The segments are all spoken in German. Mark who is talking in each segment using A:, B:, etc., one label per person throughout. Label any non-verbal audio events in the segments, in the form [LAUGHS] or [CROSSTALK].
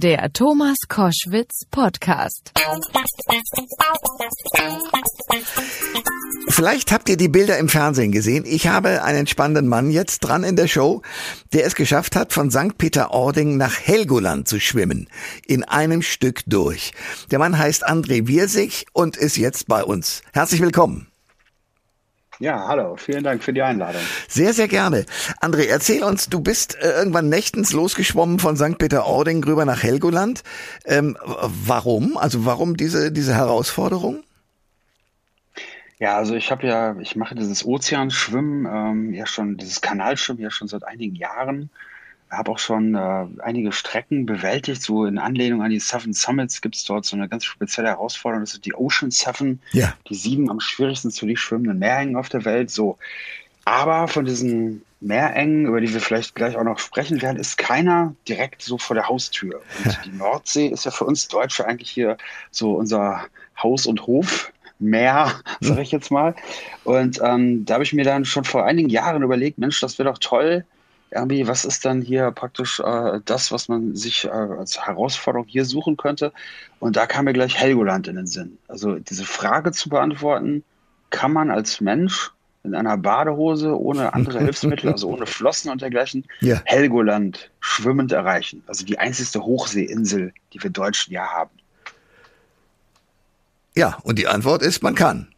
A: Der Thomas Koschwitz Podcast.
B: Vielleicht habt ihr die Bilder im Fernsehen gesehen. Ich habe einen spannenden Mann jetzt dran in der Show, der es geschafft hat, von St. Peter-Ording nach Helgoland zu schwimmen. In einem Stück durch. Der Mann heißt André Wirsig und ist jetzt bei uns. Herzlich willkommen.
C: Ja, hallo, vielen Dank für die Einladung.
B: Sehr, sehr gerne. André, erzähl uns, du bist äh, irgendwann nächtens losgeschwommen von St. Peter-Ording rüber nach Helgoland. Ähm, warum? Also warum diese, diese Herausforderung?
C: Ja, also ich habe ja, ich mache dieses Ozeanschwimmen, ähm, ja schon, dieses Kanalschwimmen ja schon seit einigen Jahren habe auch schon äh, einige Strecken bewältigt. So in Anlehnung an die Seven Summits gibt es dort so eine ganz spezielle Herausforderung. Das sind die Ocean Seven, ja. die sieben am schwierigsten zu dich schwimmenden Meerengen auf der Welt. So, aber von diesen Meerengen, über die wir vielleicht gleich auch noch sprechen werden, ist keiner direkt so vor der Haustür. [LAUGHS] Und die Nordsee ist ja für uns Deutsche eigentlich hier so unser Haus und Hof. Meer, sage ich jetzt mal. Und ähm, da habe ich mir dann schon vor einigen Jahren überlegt, Mensch, das wäre doch toll, irgendwie, was ist dann hier praktisch äh, das, was man sich äh, als Herausforderung hier suchen könnte? Und da kam mir gleich Helgoland in den Sinn. Also diese Frage zu beantworten, kann man als Mensch in einer Badehose ohne andere [LAUGHS] Hilfsmittel, also ohne Flossen und dergleichen, ja. Helgoland schwimmend erreichen? Also die einzigste Hochseeinsel, die wir Deutschen ja haben.
B: Ja, und die Antwort ist, man kann.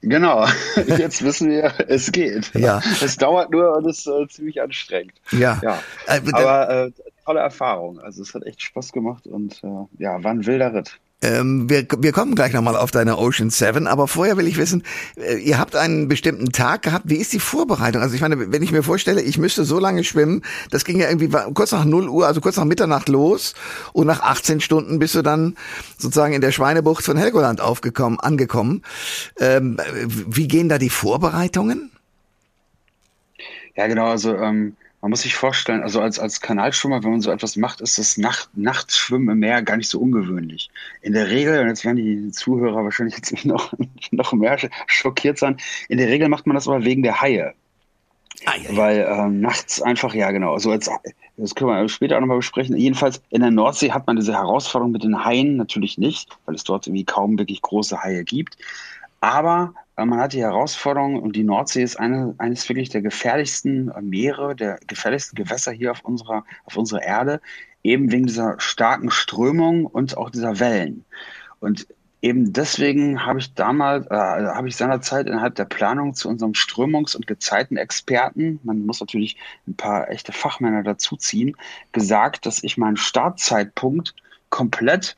C: Genau, [LAUGHS] jetzt wissen wir, es geht. Ja. Es dauert nur und ist äh, ziemlich anstrengend. Ja. ja. Äh, Aber äh, tolle Erfahrung. Also es hat echt Spaß gemacht und äh, ja, war ein wilder Ritt.
B: Ähm, wir, wir kommen gleich nochmal auf deine Ocean 7, aber vorher will ich wissen, äh, ihr habt einen bestimmten Tag gehabt. Wie ist die Vorbereitung? Also ich meine, wenn ich mir vorstelle, ich müsste so lange schwimmen, das ging ja irgendwie kurz nach 0 Uhr, also kurz nach Mitternacht los und nach 18 Stunden bist du dann sozusagen in der Schweinebucht von Helgoland aufgekommen, angekommen. Ähm, wie gehen da die Vorbereitungen?
C: Ja, genau, also ähm, man muss sich vorstellen, also als, als Kanalschwimmer, wenn man so etwas macht, ist das Nacht, Nachtschwimmen im Meer gar nicht so ungewöhnlich. In der Regel, und jetzt werden die Zuhörer wahrscheinlich jetzt [LAUGHS] noch, noch mehr schockiert sein, in der Regel macht man das aber wegen der Haie. Ah, ja, ja. Weil ähm, nachts einfach, ja genau, so als, das können wir später auch nochmal besprechen. Jedenfalls in der Nordsee hat man diese Herausforderung mit den Haien natürlich nicht, weil es dort irgendwie kaum wirklich große Haie gibt. Aber man hat die Herausforderung und die Nordsee ist eine, eines wirklich der gefährlichsten Meere, der gefährlichsten Gewässer hier auf unserer, auf unserer Erde, eben wegen dieser starken Strömung und auch dieser Wellen. Und eben deswegen habe ich damals, äh, habe ich seinerzeit innerhalb der Planung zu unserem Strömungs- und Gezeitenexperten, man muss natürlich ein paar echte Fachmänner dazuziehen, gesagt, dass ich meinen Startzeitpunkt komplett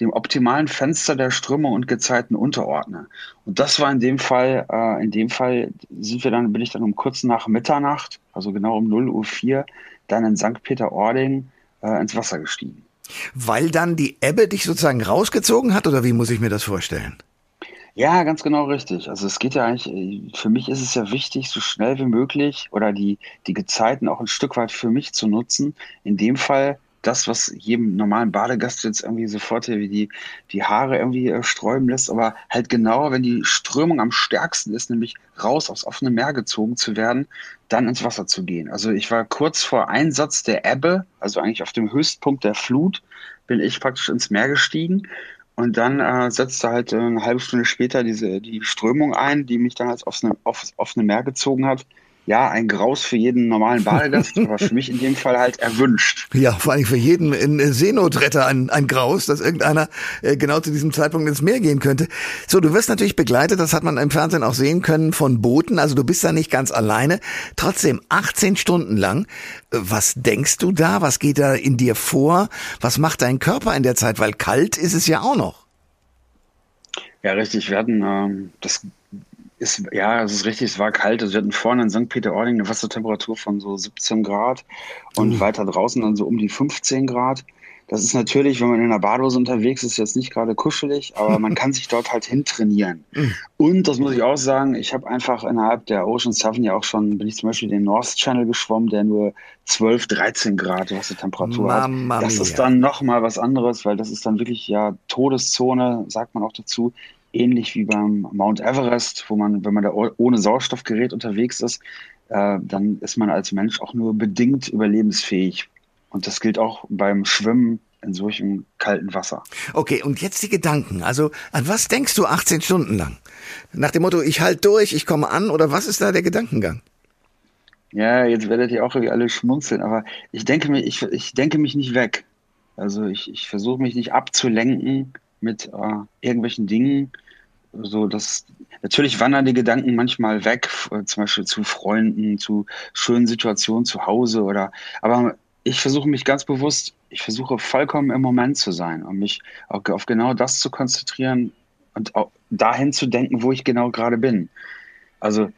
C: dem optimalen Fenster der Strömung und Gezeiten unterordne. Und das war in dem Fall, äh, in dem Fall sind wir dann, bin ich dann um kurz nach Mitternacht, also genau um 0 Uhr 4, dann in St. Peter-Ording äh, ins Wasser gestiegen.
B: Weil dann die Ebbe dich sozusagen rausgezogen hat oder wie muss ich mir das vorstellen?
C: Ja, ganz genau richtig. Also es geht ja eigentlich, für mich ist es ja wichtig, so schnell wie möglich oder die, die Gezeiten auch ein Stück weit für mich zu nutzen. In dem Fall das, was jedem normalen Badegast jetzt irgendwie sofort wie die, die Haare irgendwie äh, sträuben lässt, aber halt genauer, wenn die Strömung am stärksten ist, nämlich raus aufs offene Meer gezogen zu werden, dann ins Wasser zu gehen. Also ich war kurz vor Einsatz der Ebbe, also eigentlich auf dem Höchstpunkt der Flut, bin ich praktisch ins Meer gestiegen. Und dann äh, setzte halt äh, eine halbe Stunde später diese die Strömung ein, die mich dann aufs, aufs offene Meer gezogen hat ja, ein Graus für jeden normalen Badegast, [LAUGHS] aber für mich in dem Fall halt erwünscht.
B: Ja, vor allem für jeden in Seenotretter ein, ein Graus, dass irgendeiner äh, genau zu diesem Zeitpunkt ins Meer gehen könnte. So, du wirst natürlich begleitet, das hat man im Fernsehen auch sehen können, von Booten, also du bist da nicht ganz alleine. Trotzdem 18 Stunden lang. Was denkst du da? Was geht da in dir vor? Was macht dein Körper in der Zeit? Weil kalt ist es ja auch noch.
C: Ja, richtig. Wir hatten ähm, das ist, ja, es ist richtig, es war kalt. Also wir hatten vorne in St. Peter-Ording eine Wassertemperatur von so 17 Grad und mhm. weiter draußen dann so um die 15 Grad. Das ist natürlich, wenn man in einer Badehose unterwegs ist, jetzt nicht gerade kuschelig, aber man [LAUGHS] kann sich dort halt hintrainieren. Mhm. Und das muss ich auch sagen, ich habe einfach innerhalb der Ocean Seven ja auch schon, bin ich zum Beispiel den North Channel geschwommen, der nur 12, 13 Grad Wassertemperatur Mama hat. Das mia. ist dann nochmal was anderes, weil das ist dann wirklich ja Todeszone, sagt man auch dazu ähnlich wie beim Mount Everest, wo man, wenn man da ohne Sauerstoffgerät unterwegs ist, äh, dann ist man als Mensch auch nur bedingt überlebensfähig. Und das gilt auch beim Schwimmen in solchem kalten Wasser.
B: Okay, und jetzt die Gedanken. Also an was denkst du 18 Stunden lang? Nach dem Motto, ich halte durch, ich komme an oder was ist da der Gedankengang?
C: Ja, jetzt werdet ihr auch irgendwie alle schmunzeln, aber ich denke mich, ich, ich denke mich nicht weg. Also ich, ich versuche mich nicht abzulenken mit äh, irgendwelchen Dingen. So, dass natürlich wandern die Gedanken manchmal weg, äh, zum Beispiel zu Freunden, zu schönen Situationen zu Hause oder aber ich versuche mich ganz bewusst, ich versuche vollkommen im Moment zu sein und mich auf genau das zu konzentrieren und auch dahin zu denken, wo ich genau gerade bin. Also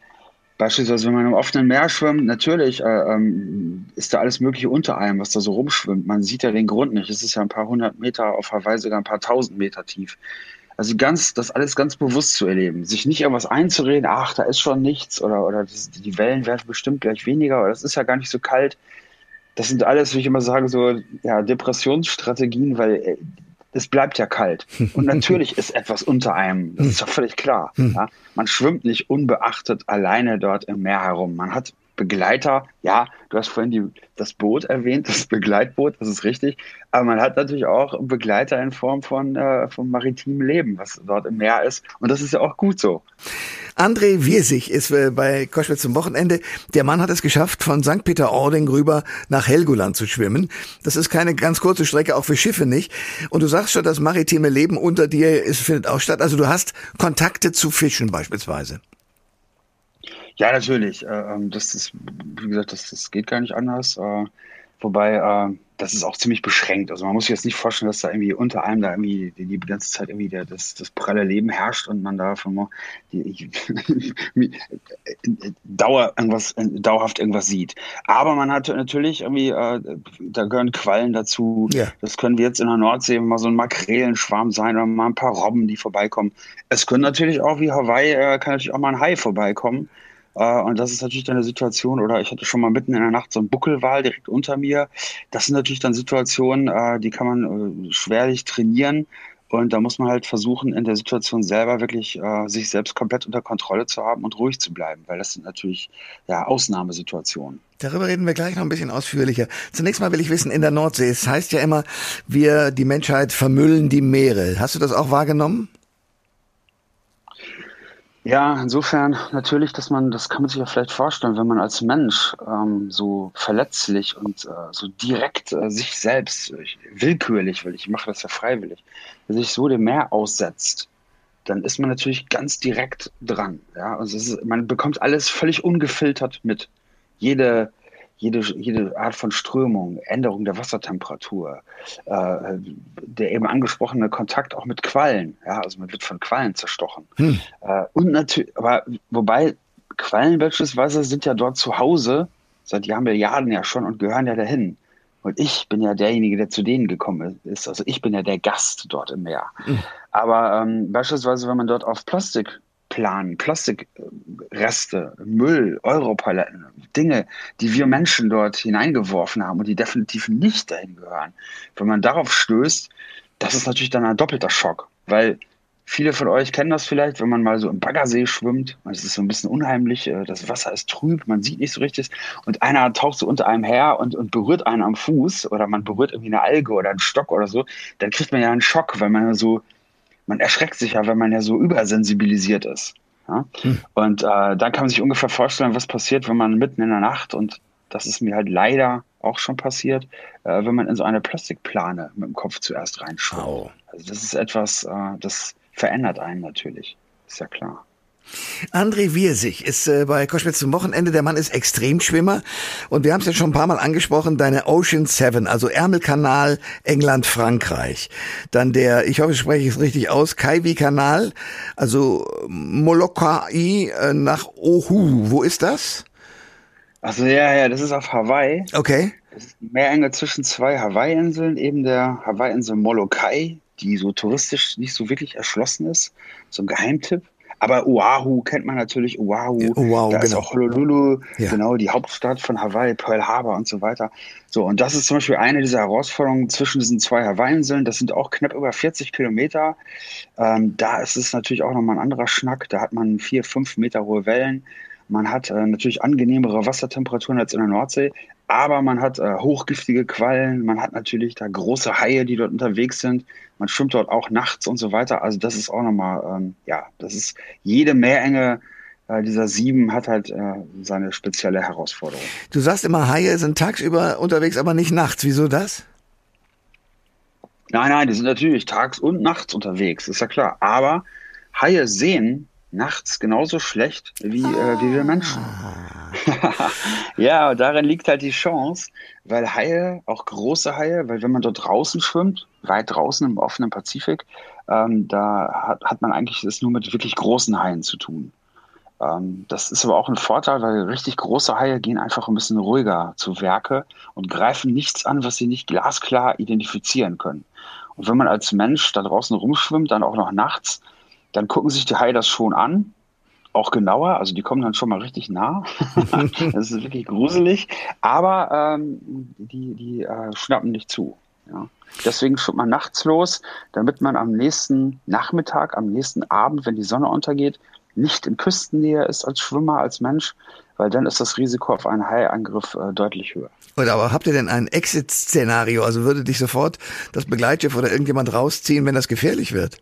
C: Beispielsweise, wenn man im offenen Meer schwimmt, natürlich äh, ähm, ist da alles Mögliche unter einem, was da so rumschwimmt. Man sieht ja den Grund nicht. Es ist ja ein paar hundert Meter, auf Hawaii sogar ein paar tausend Meter tief. Also ganz, das alles ganz bewusst zu erleben. Sich nicht irgendwas einzureden, ach, da ist schon nichts oder, oder die Wellen werden bestimmt gleich weniger oder das ist ja gar nicht so kalt. Das sind alles, wie ich immer sage, so ja, Depressionsstrategien, weil es bleibt ja kalt. Und [LAUGHS] natürlich ist etwas unter einem. Das ist doch völlig klar. Hm. Ja? Man schwimmt nicht unbeachtet alleine dort im Meer herum. Man hat Begleiter. Ja, du hast vorhin die, das Boot erwähnt, das Begleitboot, das ist richtig. Aber man hat natürlich auch Begleiter in Form von, äh, von maritimem Leben, was dort im Meer ist. Und das ist ja auch gut so.
B: André Wirsig ist äh, bei Koschwitz zum Wochenende. Der Mann hat es geschafft, von St. Peter-Ording rüber nach Helgoland zu schwimmen. Das ist keine ganz kurze Strecke, auch für Schiffe nicht. Und du sagst schon, das maritime Leben unter dir ist, findet auch statt. Also du hast Kontakte zu Fischen beispielsweise.
C: Ja, natürlich. Äh, ähm, das ist, wie gesagt, das, das geht gar nicht anders. Äh, wobei, äh, das ist auch ziemlich beschränkt. Also man muss sich jetzt nicht vorstellen, dass da irgendwie unter einem da irgendwie die, die ganze Zeit irgendwie der, das, das pralle Leben herrscht und man da von die, [LAUGHS] Dauer irgendwas, dauerhaft irgendwas sieht. Aber man hat natürlich irgendwie, äh, da gehören Quallen dazu. Ja. Das können wir jetzt in der Nordsee mal so ein Makrelenschwarm sein oder mal ein paar Robben, die vorbeikommen. Es können natürlich auch wie Hawaii, äh, kann natürlich auch mal ein Hai vorbeikommen. Äh, und das ist natürlich dann eine Situation, oder ich hatte schon mal mitten in der Nacht so einen Buckelwal direkt unter mir. Das sind natürlich dann Situationen, äh, die kann man äh, schwerlich trainieren. Und da muss man halt versuchen, in der Situation selber wirklich sich selbst komplett unter Kontrolle zu haben und ruhig zu bleiben, weil das sind natürlich ja Ausnahmesituationen.
B: Darüber reden wir gleich noch ein bisschen ausführlicher. Zunächst mal will ich wissen, in der Nordsee, es heißt ja immer, wir, die Menschheit, vermüllen die Meere. Hast du das auch wahrgenommen?
C: Ja, insofern natürlich, dass man, das kann man sich ja vielleicht vorstellen, wenn man als Mensch ähm, so verletzlich und äh, so direkt äh, sich selbst, ich, willkürlich, weil ich mache das ja freiwillig, sich so dem Meer aussetzt, dann ist man natürlich ganz direkt dran. Ja, also ist, man bekommt alles völlig ungefiltert mit. Jede jede, jede Art von Strömung, Änderung der Wassertemperatur, äh, der eben angesprochene Kontakt auch mit Quallen, ja, also man wird von Quallen zerstochen. Hm. Äh, und natürlich, aber wobei Quallen beispielsweise sind ja dort zu Hause seit Jahren, Milliarden ja schon und gehören ja dahin. Und ich bin ja derjenige, der zu denen gekommen ist. Also ich bin ja der Gast dort im Meer. Mhm. Aber ähm, beispielsweise, wenn man dort auf Plastik Planen, Plastikreste, Müll, Europaletten, Dinge, die wir Menschen dort hineingeworfen haben und die definitiv nicht dahin gehören. Wenn man darauf stößt, das ist natürlich dann ein doppelter Schock, weil viele von euch kennen das vielleicht, wenn man mal so im Baggersee schwimmt, es ist so ein bisschen unheimlich, äh, das Wasser ist trüb, man sieht nicht so richtig und einer taucht so unter einem her und, und berührt einen am Fuß oder man berührt irgendwie eine Alge oder einen Stock oder so, dann kriegt man ja einen Schock, weil man ja so man erschreckt sich ja, wenn man ja so übersensibilisiert ist. Ja? Hm. Und äh, dann kann man sich ungefähr vorstellen, was passiert, wenn man mitten in der Nacht, und das ist mir halt leider auch schon passiert, äh, wenn man in so eine Plastikplane mit dem Kopf zuerst reinschaut. Oh. Also das ist etwas, äh, das verändert einen natürlich, ist ja klar.
B: André Wirsig ist äh, bei Koschwitz zum Wochenende. Der Mann ist Extremschwimmer. Und wir haben es ja schon ein paar Mal angesprochen, deine Ocean Seven, also Ärmelkanal, England, Frankreich. Dann der, ich hoffe, ich spreche es richtig aus, Kaiwi-Kanal, also Molokai äh, nach Ohu. Wo ist das?
C: Also ja, ja, das ist auf Hawaii.
B: Okay.
C: Das ist Meerenge zwischen zwei Hawaii-Inseln, eben der Hawaii-Insel Molokai, die so touristisch nicht so wirklich erschlossen ist. So ein Geheimtipp. Aber Oahu kennt man natürlich, Oahu, ja, Oahu da genau. ist auch Honolulu, ja. genau, die Hauptstadt von Hawaii, Pearl Harbor und so weiter. So, und das ist zum Beispiel eine dieser Herausforderungen zwischen diesen zwei Hawaii-Inseln. Das sind auch knapp über 40 Kilometer. Ähm, da ist es natürlich auch nochmal ein anderer Schnack. Da hat man vier, fünf Meter hohe Wellen. Man hat äh, natürlich angenehmere Wassertemperaturen als in der Nordsee. Aber man hat äh, hochgiftige Quallen, man hat natürlich da große Haie, die dort unterwegs sind. Man schwimmt dort auch nachts und so weiter. Also das ist auch nochmal, ähm, ja, das ist jede Meerenge äh, dieser sieben hat halt äh, seine spezielle Herausforderung.
B: Du sagst immer, Haie sind tagsüber unterwegs, aber nicht nachts. Wieso das?
C: Nein, nein, die sind natürlich tags und nachts unterwegs, ist ja klar. Aber Haie sehen nachts genauso schlecht wie, ah. äh, wie wir Menschen. [LAUGHS] ja, darin liegt halt die Chance, weil Haie, auch große Haie, weil wenn man dort draußen schwimmt, weit draußen im offenen Pazifik, ähm, da hat, hat man eigentlich es nur mit wirklich großen Haien zu tun. Ähm, das ist aber auch ein Vorteil, weil richtig große Haie gehen einfach ein bisschen ruhiger zu Werke und greifen nichts an, was sie nicht glasklar identifizieren können. Und wenn man als Mensch da draußen rumschwimmt, dann auch noch nachts, dann gucken sich die Haie das schon an, auch genauer, also die kommen dann schon mal richtig nah. [LAUGHS] das ist wirklich gruselig, aber ähm, die, die äh, schnappen nicht zu. Ja. Deswegen schwimmt man nachts los, damit man am nächsten Nachmittag, am nächsten Abend, wenn die Sonne untergeht, nicht in Küstennähe ist als Schwimmer, als Mensch, weil dann ist das Risiko auf einen Haiangriff äh, deutlich höher.
B: Oder aber habt ihr denn ein Exit-Szenario? Also würde dich sofort das Begleitschiff oder irgendjemand rausziehen, wenn das gefährlich wird?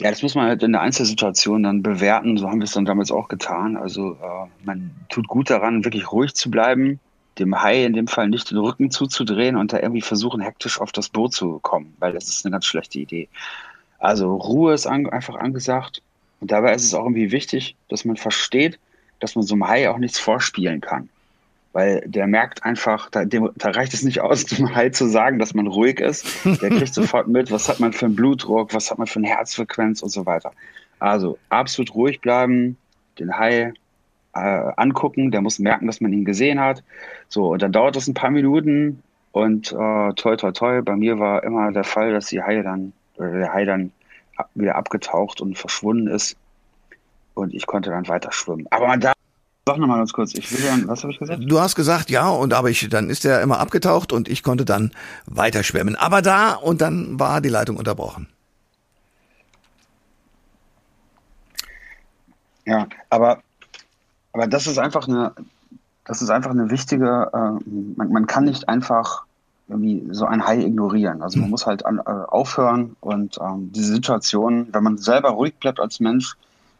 C: Ja, das muss man halt in der Einzelsituation dann bewerten. So haben wir es dann damals auch getan. Also äh, man tut gut daran, wirklich ruhig zu bleiben, dem Hai in dem Fall nicht den Rücken zuzudrehen und da irgendwie versuchen, hektisch auf das Boot zu kommen, weil das ist eine ganz schlechte Idee. Also Ruhe ist an, einfach angesagt. Und dabei ist es auch irgendwie wichtig, dass man versteht, dass man so einem Hai auch nichts vorspielen kann. Weil der merkt einfach, da, dem, da reicht es nicht aus, [LAUGHS] dem Hai zu sagen, dass man ruhig ist. Der kriegt [LAUGHS] sofort mit, was hat man für einen Blutdruck, was hat man für eine Herzfrequenz und so weiter. Also absolut ruhig bleiben, den Hai äh, angucken, der muss merken, dass man ihn gesehen hat. So, und dann dauert das ein paar Minuten und äh, toi toi toi, bei mir war immer der Fall, dass die Haie dann, oder der Hai dann wieder abgetaucht und verschwunden ist. Und ich konnte dann weiter schwimmen. Aber man darf Sag nochmal ganz kurz, ich will dann, was habe ich gesagt?
B: Du hast gesagt, ja, und aber ich, dann ist er immer abgetaucht und ich konnte dann weiter schwimmen. Aber da und dann war die Leitung unterbrochen.
C: Ja, aber, aber das ist einfach eine, das ist einfach eine wichtige, äh, man, man kann nicht einfach irgendwie so ein Hai ignorieren. Also man hm. muss halt an, äh, aufhören und ähm, diese Situation, wenn man selber ruhig bleibt als Mensch,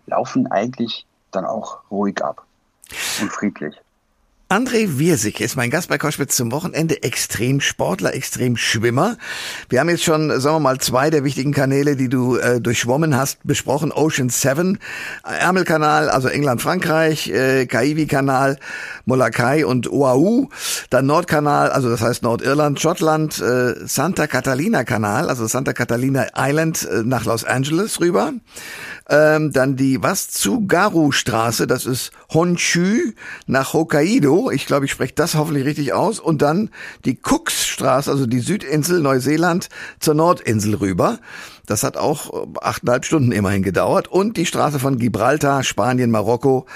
C: laufen eigentlich dann auch ruhig ab und friedlich.
B: André Wirsig ist mein Gast bei Koschwitz zum Wochenende. Extremsportler, Extremschwimmer. Wir haben jetzt schon, sagen wir mal, zwei der wichtigen Kanäle, die du äh, durchschwommen hast, besprochen. Ocean 7, Ärmelkanal, also England-Frankreich, äh, Kaiwi-Kanal, Molokai und Oahu. Dann Nordkanal, also das heißt Nordirland, Schottland, äh, Santa Catalina-Kanal, also Santa Catalina Island äh, nach Los Angeles rüber. Ähm, dann die was Tsugaru-Straße, das ist Honshu nach Hokkaido. Ich glaube, ich spreche das hoffentlich richtig aus. Und dann die Cooks-Straße, also die Südinsel Neuseeland zur Nordinsel rüber. Das hat auch äh, achteinhalb Stunden immerhin gedauert. Und die Straße von Gibraltar, Spanien, Marokko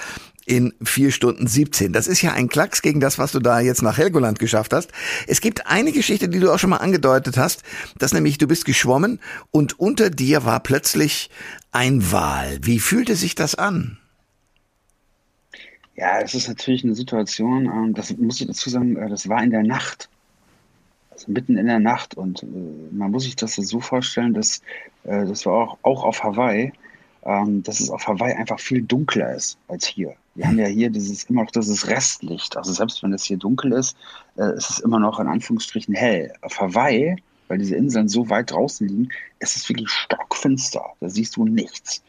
B: in vier Stunden 17. Das ist ja ein Klacks gegen das, was du da jetzt nach Helgoland geschafft hast. Es gibt eine Geschichte, die du auch schon mal angedeutet hast, dass nämlich du bist geschwommen und unter dir war plötzlich ein Wal. Wie fühlte sich das an?
C: Ja, es ist natürlich eine Situation, ähm, das muss ich dazu sagen, äh, das war in der Nacht. Also mitten in der Nacht. Und äh, man muss sich das so vorstellen, dass äh, das war auch, auch auf Hawaii, ähm, dass es auf Hawaii einfach viel dunkler ist als hier. Wir haben ja hier dieses immer noch dieses Restlicht. Also selbst wenn es hier dunkel ist, ist es immer noch in Anführungsstrichen hell. Auf Hawaii weil diese Inseln so weit draußen liegen, es ist wirklich stockfinster. Da siehst du nichts.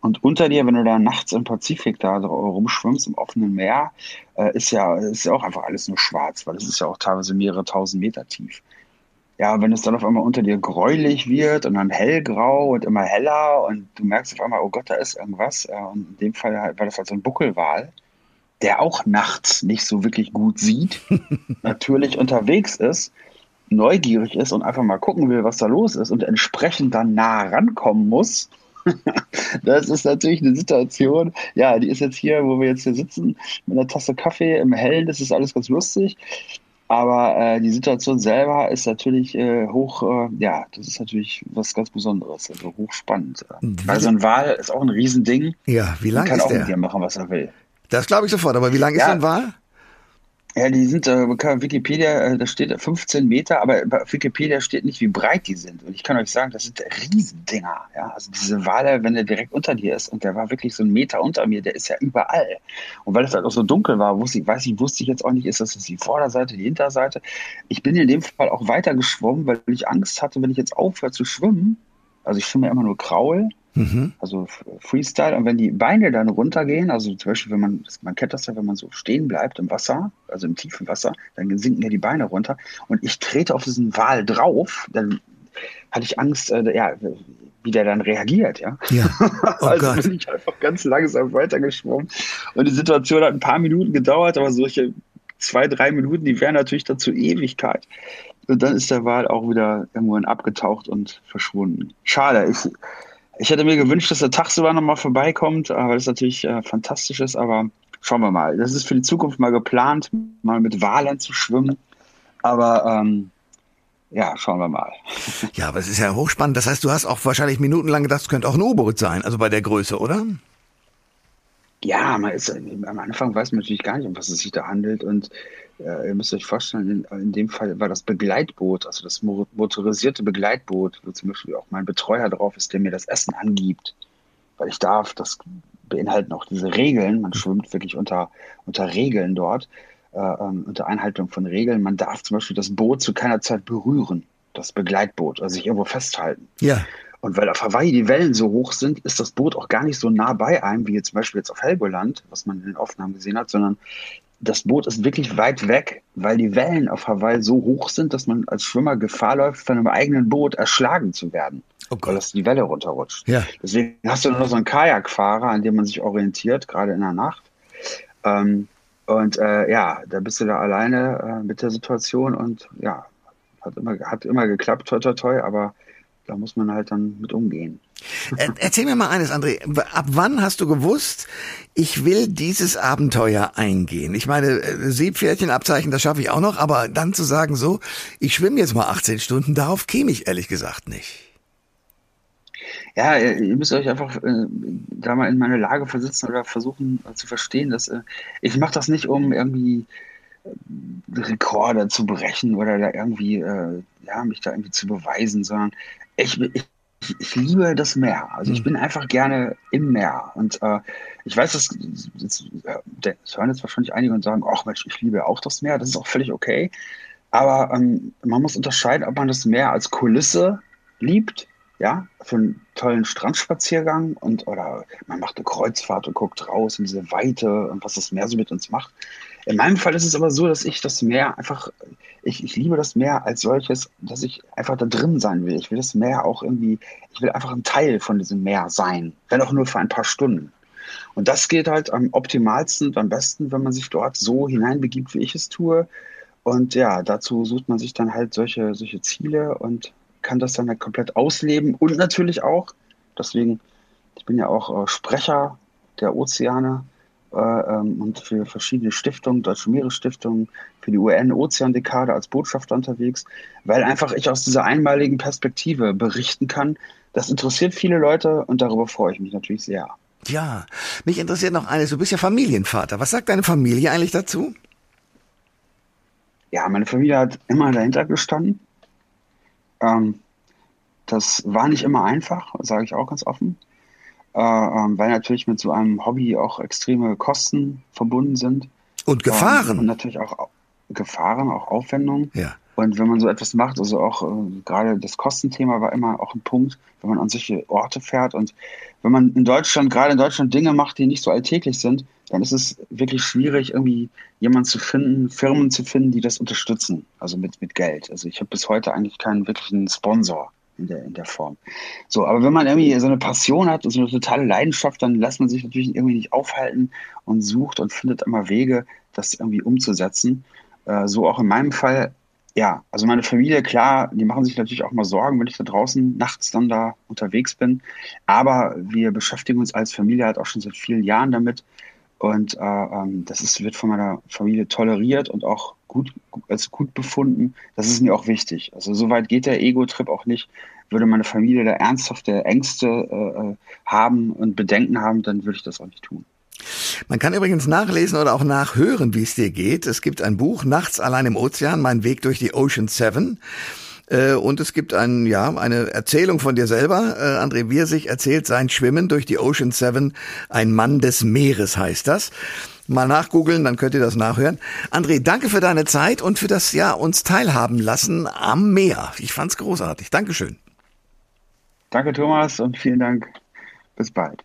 C: Und unter dir, wenn du da nachts im Pazifik da rumschwimmst, im offenen Meer, äh, ist, ja, ist ja auch einfach alles nur schwarz, weil es ist ja auch teilweise mehrere tausend Meter tief. Ja, wenn es dann auf einmal unter dir gräulich wird und dann hellgrau und immer heller und du merkst auf einmal, oh Gott, da ist irgendwas. Äh, und in dem Fall war das halt so ein Buckelwal, der auch nachts nicht so wirklich gut sieht, [LAUGHS] natürlich unterwegs ist neugierig ist und einfach mal gucken will, was da los ist und entsprechend dann nah rankommen muss, [LAUGHS] das ist natürlich eine Situation, ja, die ist jetzt hier, wo wir jetzt hier sitzen, mit einer Tasse Kaffee im Hellen, das ist alles ganz lustig. Aber äh, die Situation selber ist natürlich äh, hoch, äh, ja, das ist natürlich was ganz Besonderes, also hochspannend. Weil so ein Wal ist auch ein Riesending.
B: Ja, wie lange ist der?
C: Kann auch mit dir machen, was er will.
B: Das glaube ich sofort, aber wie lange ja. ist so ein Wal?
C: Ja, die sind äh, Wikipedia, äh, da steht 15 Meter, aber bei Wikipedia steht nicht, wie breit die sind. Und ich kann euch sagen, das sind Riesendinger. Ja? Also diese Wale, wenn der direkt unter dir ist und der war wirklich so einen Meter unter mir, der ist ja überall. Und weil es halt auch so dunkel war, wusste ich, weiß ich, wusste ich jetzt auch nicht, ist das jetzt die Vorderseite, die Hinterseite. Ich bin in dem Fall auch weiter geschwommen, weil ich Angst hatte, wenn ich jetzt aufhöre zu schwimmen, also ich schwimme immer nur Kraul, Mhm. Also Freestyle. Und wenn die Beine dann runtergehen, also zum Beispiel, wenn man, man kennt das ja, wenn man so stehen bleibt im Wasser, also im tiefen Wasser, dann sinken ja die Beine runter. Und ich trete auf diesen Wal drauf, dann hatte ich Angst, äh, ja, wie der dann reagiert, ja. ja. [LAUGHS] Oh also Gott. bin ich einfach ganz langsam weitergeschwommen. Und die Situation hat ein paar Minuten gedauert, aber solche zwei, drei Minuten, die wären natürlich dazu Ewigkeit. Und dann ist der Wal auch wieder irgendwohin abgetaucht und verschwunden. Schade. Ich, ich hätte mir gewünscht, dass er tagsüber nochmal vorbeikommt, weil es natürlich äh, fantastisch ist, aber schauen wir mal. Das ist für die Zukunft mal geplant, mal mit Walen zu schwimmen. Aber ähm, ja, schauen wir mal.
B: Ja, aber es ist ja hochspannend. Das heißt, du hast auch wahrscheinlich minutenlang gedacht, es könnte auch ein U-Boot sein, also bei der Größe, oder?
C: Ja, man ist, am Anfang weiß man natürlich gar nicht, um was es sich da handelt. Und äh, ihr müsst euch vorstellen, in, in, dem Fall war das Begleitboot, also das motorisierte Begleitboot, wo zum Beispiel auch mein Betreuer drauf ist, der mir das Essen angibt. Weil ich darf, das beinhalten auch diese Regeln. Man schwimmt wirklich unter, unter Regeln dort, äh, ähm, unter Einhaltung von Regeln. Man darf zum Beispiel das Boot zu keiner Zeit berühren, das Begleitboot, also sich irgendwo festhalten.
B: Ja.
C: Und weil auf Hawaii die Wellen so hoch sind, ist das Boot auch gar nicht so nah bei einem, wie jetzt zum Beispiel jetzt auf Helgoland, was man in den Aufnahmen gesehen hat, sondern das Boot ist wirklich weit weg, weil die Wellen auf Hawaii so hoch sind, dass man als Schwimmer Gefahr läuft, von einem eigenen Boot erschlagen zu werden, oh weil das die Welle runterrutscht. Ja. Deswegen hast du nur so einen Kajakfahrer, an dem man sich orientiert, gerade in der Nacht. Ähm, und äh, ja, da bist du da alleine äh, mit der Situation und ja, hat immer, hat immer geklappt, toi toi toi, aber da muss man halt dann mit umgehen.
B: Erzähl mir mal eines, André. Ab wann hast du gewusst, ich will dieses Abenteuer eingehen? Ich meine, äh, Seepferdchenabzeichen, das schaffe ich auch noch, aber dann zu sagen so, ich schwimme jetzt mal 18 Stunden, darauf käme ich ehrlich gesagt nicht.
C: Ja, ihr müsst euch einfach äh, da mal in meine Lage versetzen oder versuchen äh, zu verstehen, dass äh, ich mache das nicht, um irgendwie äh, Rekorde zu brechen oder da irgendwie, äh, ja, mich da irgendwie zu beweisen, sondern ich, ich, ich liebe das Meer. Also ich hm. bin einfach gerne im Meer. Und äh, ich weiß, dass das, das hören jetzt wahrscheinlich einige und sagen, ach Mensch, ich liebe auch das Meer. Das ist auch völlig okay. Aber ähm, man muss unterscheiden, ob man das Meer als Kulisse liebt, ja, für einen tollen Strandspaziergang und oder man macht eine Kreuzfahrt und guckt raus in diese Weite und was das Meer so mit uns macht. In meinem Fall ist es aber so, dass ich das Meer einfach, ich, ich liebe das Meer als solches, dass ich einfach da drin sein will. Ich will das Meer auch irgendwie, ich will einfach ein Teil von diesem Meer sein, wenn auch nur für ein paar Stunden. Und das geht halt am optimalsten und am besten, wenn man sich dort so hineinbegibt, wie ich es tue. Und ja, dazu sucht man sich dann halt solche, solche Ziele und kann das dann halt komplett ausleben und natürlich auch, deswegen, ich bin ja auch äh, Sprecher der Ozeane, und für verschiedene Stiftungen, Deutsche Meeresstiftung, für die UN-Ozeandekade als Botschafter unterwegs, weil einfach ich aus dieser einmaligen Perspektive berichten kann. Das interessiert viele Leute und darüber freue ich mich natürlich sehr.
B: Ja, mich interessiert noch eines, du bist ja Familienvater. Was sagt deine Familie eigentlich dazu?
C: Ja, meine Familie hat immer dahinter gestanden. Ähm, das war nicht immer einfach, sage ich auch ganz offen. Äh, ähm, weil natürlich mit so einem Hobby auch extreme Kosten verbunden sind.
B: Und Gefahren. Ähm,
C: und natürlich auch Gefahren, auch Aufwendungen.
B: Ja.
C: Und wenn man so etwas macht, also auch äh, gerade das Kostenthema war immer auch ein Punkt, wenn man an solche Orte fährt und wenn man in Deutschland, gerade in Deutschland Dinge macht, die nicht so alltäglich sind, dann ist es wirklich schwierig, irgendwie jemanden zu finden, Firmen zu finden, die das unterstützen, also mit, mit Geld. Also ich habe bis heute eigentlich keinen wirklichen Sponsor in der, in der Form. So, aber wenn man irgendwie so eine Passion hat und so eine totale Leidenschaft, dann lässt man sich natürlich irgendwie nicht aufhalten und sucht und findet immer Wege, das irgendwie umzusetzen. Äh, so auch in meinem Fall. Ja, also meine Familie, klar, die machen sich natürlich auch mal Sorgen, wenn ich da draußen nachts dann da unterwegs bin. Aber wir beschäftigen uns als Familie halt auch schon seit vielen Jahren damit. Und äh, ähm, das ist, wird von meiner Familie toleriert und auch gut, als gut befunden. Das ist mir auch wichtig. Also so weit geht der Ego-Trip auch nicht. Würde meine Familie da ernsthafte Ängste äh, äh, haben und Bedenken haben, dann würde ich das auch nicht tun.
B: Man kann übrigens nachlesen oder auch nachhören, wie es dir geht. Es gibt ein Buch, Nachts allein im Ozean, mein Weg durch die Ocean Seven. Äh, und es gibt ein, ja, eine Erzählung von dir selber. Äh, André Wirsig erzählt sein Schwimmen durch die Ocean Seven. Ein Mann des Meeres heißt das. Mal nachgoogeln, dann könnt ihr das nachhören. André, danke für deine Zeit und für das, ja, uns teilhaben lassen am Meer. Ich fand's großartig. Dankeschön.
C: Danke, Thomas, und vielen Dank. Bis bald.